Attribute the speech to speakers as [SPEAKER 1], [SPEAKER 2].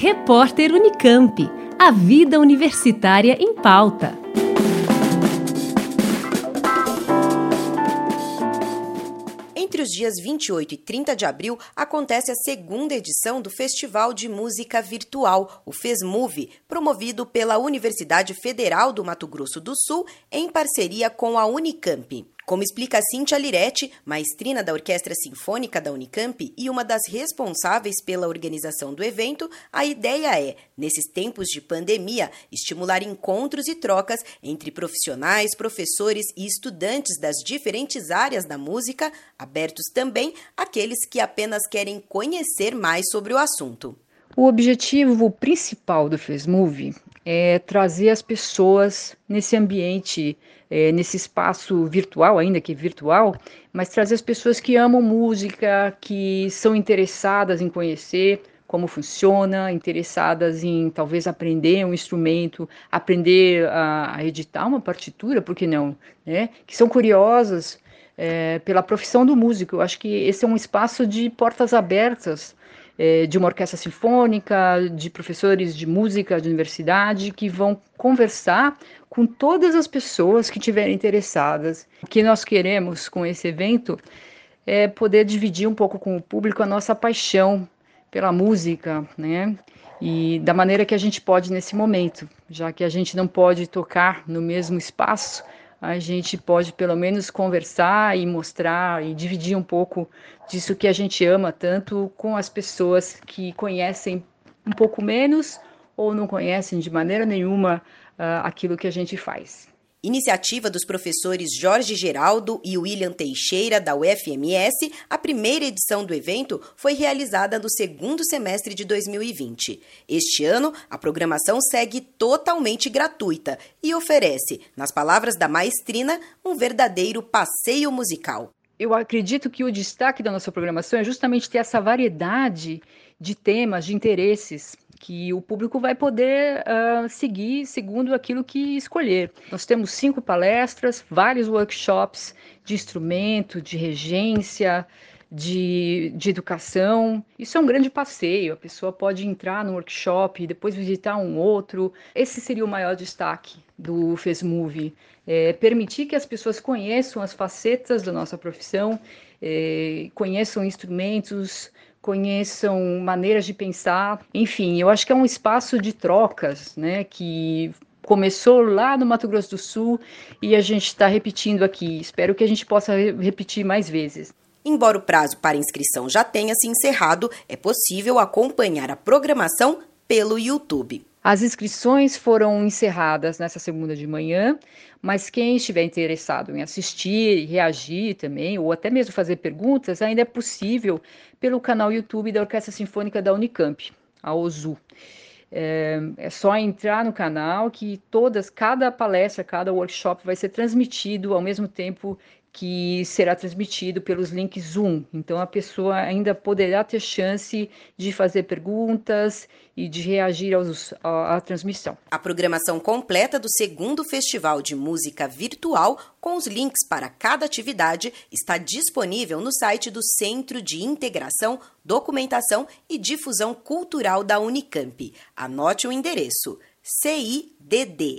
[SPEAKER 1] Repórter Unicamp. A vida universitária em pauta.
[SPEAKER 2] Entre os dias 28 e 30 de abril acontece a segunda edição do Festival de Música Virtual, o FESMUVE, promovido pela Universidade Federal do Mato Grosso do Sul em parceria com a Unicamp. Como explica Cíntia Liretti, maestrina da Orquestra Sinfônica da Unicamp e uma das responsáveis pela organização do evento, a ideia é, nesses tempos de pandemia, estimular encontros e trocas entre profissionais, professores e estudantes das diferentes áreas da música, abertos também àqueles que apenas querem conhecer mais sobre o assunto.
[SPEAKER 3] O objetivo principal do FESMUV é trazer as pessoas nesse ambiente, é, nesse espaço virtual, ainda que virtual, mas trazer as pessoas que amam música, que são interessadas em conhecer como funciona, interessadas em talvez aprender um instrumento, aprender a, a editar uma partitura, por que não? Né? Que são curiosas é, pela profissão do músico. Eu acho que esse é um espaço de portas abertas é, de uma orquestra sinfônica, de professores de música de universidade que vão conversar com todas as pessoas que estiverem interessadas. O que nós queremos com esse evento é poder dividir um pouco com o público a nossa paixão pela música, né? E da maneira que a gente pode nesse momento, já que a gente não pode tocar no mesmo espaço, a gente pode pelo menos conversar e mostrar e dividir um pouco disso que a gente ama tanto com as pessoas que conhecem um pouco menos ou não conhecem de maneira nenhuma uh, aquilo que a gente faz.
[SPEAKER 2] Iniciativa dos professores Jorge Geraldo e William Teixeira, da UFMS, a primeira edição do evento foi realizada no segundo semestre de 2020. Este ano, a programação segue totalmente gratuita e oferece, nas palavras da maestrina, um verdadeiro passeio musical.
[SPEAKER 3] Eu acredito que o destaque da nossa programação é justamente ter essa variedade de temas, de interesses que o público vai poder uh, seguir segundo aquilo que escolher. Nós temos cinco palestras, vários workshops de instrumento, de regência, de, de educação. Isso é um grande passeio. A pessoa pode entrar no workshop e depois visitar um outro. Esse seria o maior destaque do FESMUVE. É permitir que as pessoas conheçam as facetas da nossa profissão, é, conheçam instrumentos, conheçam maneiras de pensar. Enfim, eu acho que é um espaço de trocas, né, que começou lá no Mato Grosso do Sul e a gente está repetindo aqui. Espero que a gente possa repetir mais vezes.
[SPEAKER 2] Embora o prazo para inscrição já tenha se encerrado, é possível acompanhar a programação pelo YouTube.
[SPEAKER 3] As inscrições foram encerradas nessa segunda de manhã, mas quem estiver interessado em assistir e reagir também, ou até mesmo fazer perguntas, ainda é possível pelo canal YouTube da Orquestra Sinfônica da Unicamp, a OZU. É, é, só entrar no canal que todas, cada palestra, cada workshop vai ser transmitido ao mesmo tempo que será transmitido pelos links Zoom. Então a pessoa ainda poderá ter chance de fazer perguntas e de reagir aos, à, à transmissão.
[SPEAKER 2] A programação completa do segundo Festival de Música Virtual, com os links para cada atividade, está disponível no site do Centro de Integração, Documentação e Difusão Cultural da Unicamp. Anote o endereço CIDDIC